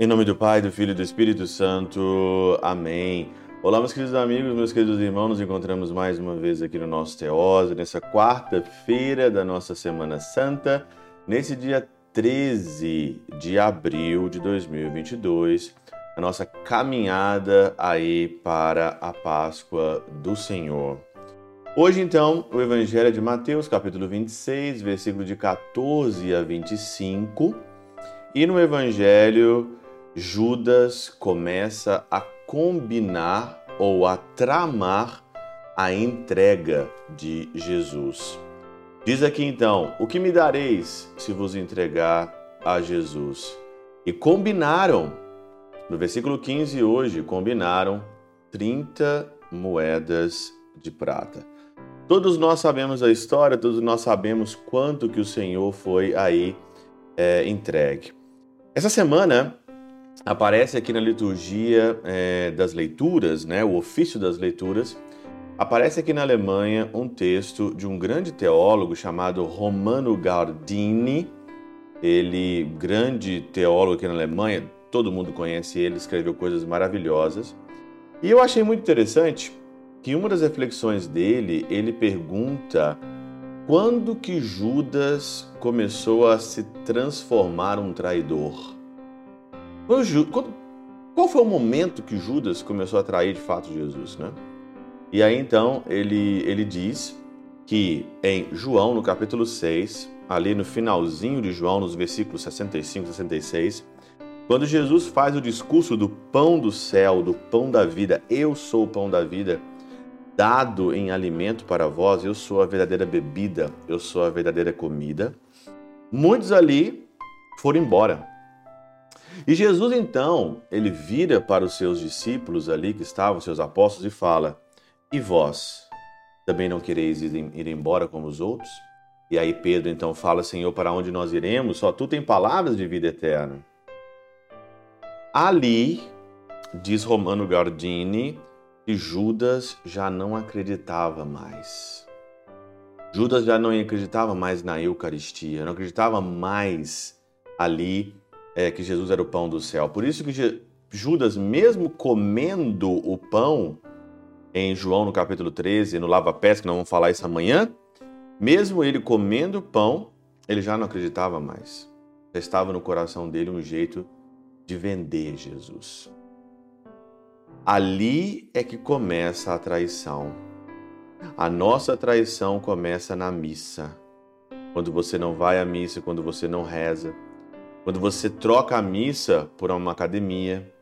Em nome do Pai, do Filho e do Espírito Santo. Amém. Olá, meus queridos amigos, meus queridos irmãos, nos encontramos mais uma vez aqui no nosso Teose, nessa quarta-feira da nossa Semana Santa, nesse dia 13 de abril de 2022, a nossa caminhada aí para a Páscoa do Senhor. Hoje, então, o Evangelho é de Mateus, capítulo 26, versículo de 14 a 25, e no Evangelho Judas começa a combinar ou a tramar a entrega de Jesus. Diz aqui então: O que me dareis se vos entregar a Jesus? E combinaram, no versículo 15 hoje, combinaram 30 moedas de prata. Todos nós sabemos a história, todos nós sabemos quanto que o Senhor foi aí é, entregue. Essa semana aparece aqui na liturgia é, das leituras, né, o ofício das leituras, aparece aqui na Alemanha um texto de um grande teólogo chamado Romano Gardini. Ele, grande teólogo aqui na Alemanha, todo mundo conhece ele, escreveu coisas maravilhosas. E eu achei muito interessante que uma das reflexões dele, ele pergunta quando que Judas começou a se transformar um traidor. Quando, qual foi o momento que Judas começou a trair de fato Jesus, né? E aí então ele, ele diz que em João, no capítulo 6, ali no finalzinho de João, nos versículos 65 e 66, quando Jesus faz o discurso do pão do céu, do pão da vida, eu sou o pão da vida, dado em alimento para vós, eu sou a verdadeira bebida, eu sou a verdadeira comida. Muitos ali foram embora. E Jesus então, ele vira para os seus discípulos ali que estavam, seus apóstolos, e fala: E vós também não quereis ir embora como os outros? E aí Pedro então fala: Senhor, para onde nós iremos? Só tu tem palavras de vida eterna. Ali, diz Romano Gardini, que Judas já não acreditava mais. Judas já não acreditava mais na Eucaristia, não acreditava mais ali é, que Jesus era o pão do céu. Por isso que Judas, mesmo comendo o pão, em João no capítulo 13, no lava-pés, que nós vamos falar isso amanhã, mesmo ele comendo o pão, ele já não acreditava mais. Já estava no coração dele um jeito de vender Jesus. Ali é que começa a traição. A nossa traição começa na missa. Quando você não vai à missa, quando você não reza, quando você troca a missa por uma academia,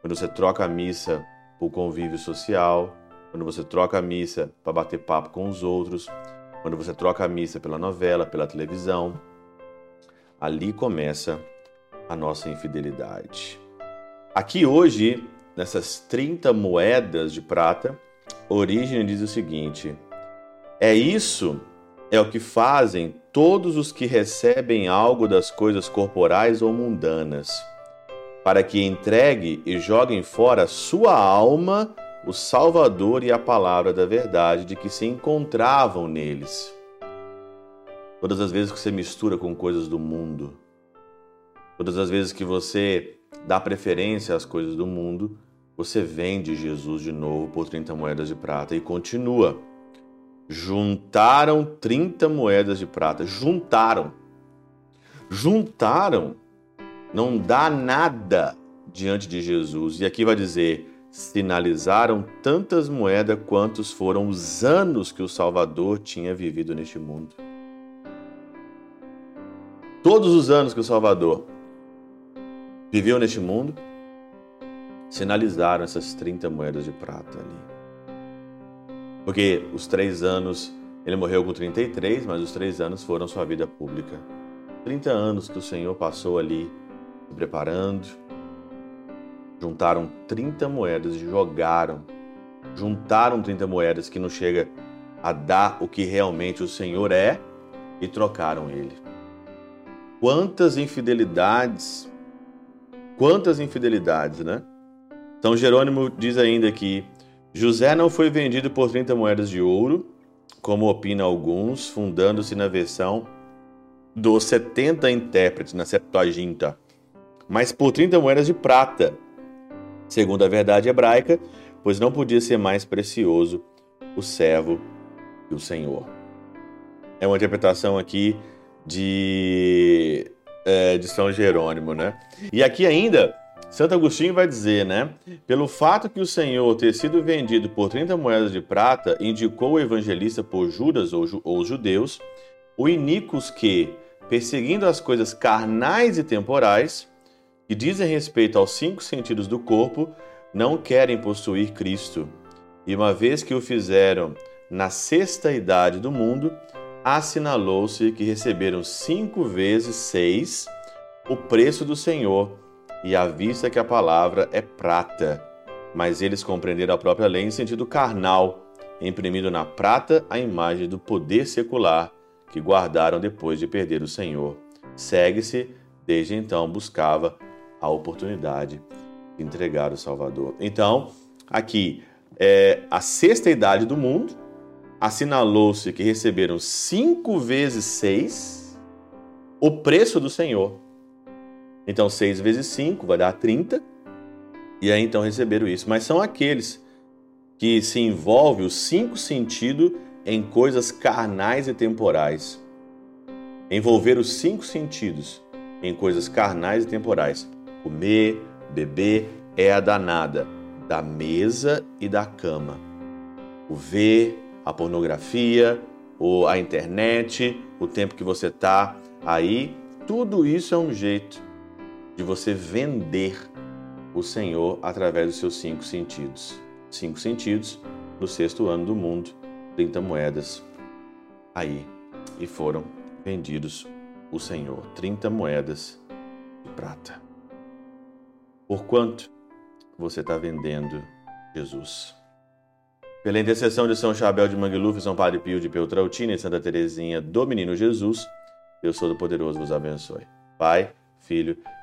quando você troca a missa por convívio social, quando você troca a missa para bater papo com os outros, quando você troca a missa pela novela, pela televisão, ali começa a nossa infidelidade. Aqui hoje, nessas 30 moedas de prata, Origem diz o seguinte: É isso é o que fazem todos os que recebem algo das coisas corporais ou mundanas, para que entregue e joguem fora sua alma, o Salvador e a palavra da verdade de que se encontravam neles. Todas as vezes que você mistura com coisas do mundo, todas as vezes que você dá preferência às coisas do mundo, você vende Jesus de novo por 30 moedas de prata e continua juntaram 30 moedas de prata. Juntaram. Juntaram. Não dá nada diante de Jesus. E aqui vai dizer: sinalizaram tantas moedas quantos foram os anos que o Salvador tinha vivido neste mundo. Todos os anos que o Salvador viveu neste mundo, sinalizaram essas 30 moedas de prata ali. Porque os três anos, ele morreu com 33, mas os três anos foram sua vida pública. 30 anos que o Senhor passou ali se preparando. Juntaram 30 moedas e jogaram. Juntaram 30 moedas que não chega a dar o que realmente o Senhor é e trocaram ele. Quantas infidelidades, quantas infidelidades, né? São Jerônimo diz ainda que José não foi vendido por 30 moedas de ouro, como opina alguns, fundando-se na versão dos 70 intérpretes, na Septuaginta, mas por 30 moedas de prata, segundo a verdade hebraica, pois não podia ser mais precioso o servo e o Senhor. É uma interpretação aqui de, é, de São Jerônimo, né? E aqui ainda, Santo Agostinho vai dizer, né? Pelo fato que o Senhor ter sido vendido por 30 moedas de prata, indicou o evangelista por Judas ou, ou os judeus, o iníquos que, perseguindo as coisas carnais e temporais, que dizem respeito aos cinco sentidos do corpo, não querem possuir Cristo. E uma vez que o fizeram na sexta idade do mundo, assinalou-se que receberam cinco vezes seis o preço do Senhor, e à vista que a palavra é prata. Mas eles compreenderam a própria lei em sentido carnal, imprimindo na prata a imagem do poder secular que guardaram depois de perder o Senhor. Segue-se, desde então buscava a oportunidade de entregar o Salvador. Então, aqui é a sexta idade do mundo, assinalou-se que receberam cinco vezes seis o preço do Senhor. Então, seis vezes cinco vai dar 30, e aí então receberam isso. Mas são aqueles que se envolvem o cinco sentido em coisas carnais e temporais. Envolver os cinco sentidos em coisas carnais e temporais. Comer, beber é a danada da mesa e da cama. O ver, a pornografia, ou a internet, o tempo que você está aí, tudo isso é um jeito de você vender o Senhor através dos seus cinco sentidos. Cinco sentidos no sexto ano do mundo, 30 moedas aí e foram vendidos o Senhor, 30 moedas de prata. Por quanto você está vendendo Jesus? Pela intercessão de São Chabel de Mangluf, São Padre Pio de Peltrautina e Santa Teresinha do Menino Jesus, Deus Todo-Poderoso vos abençoe. Pai, Filho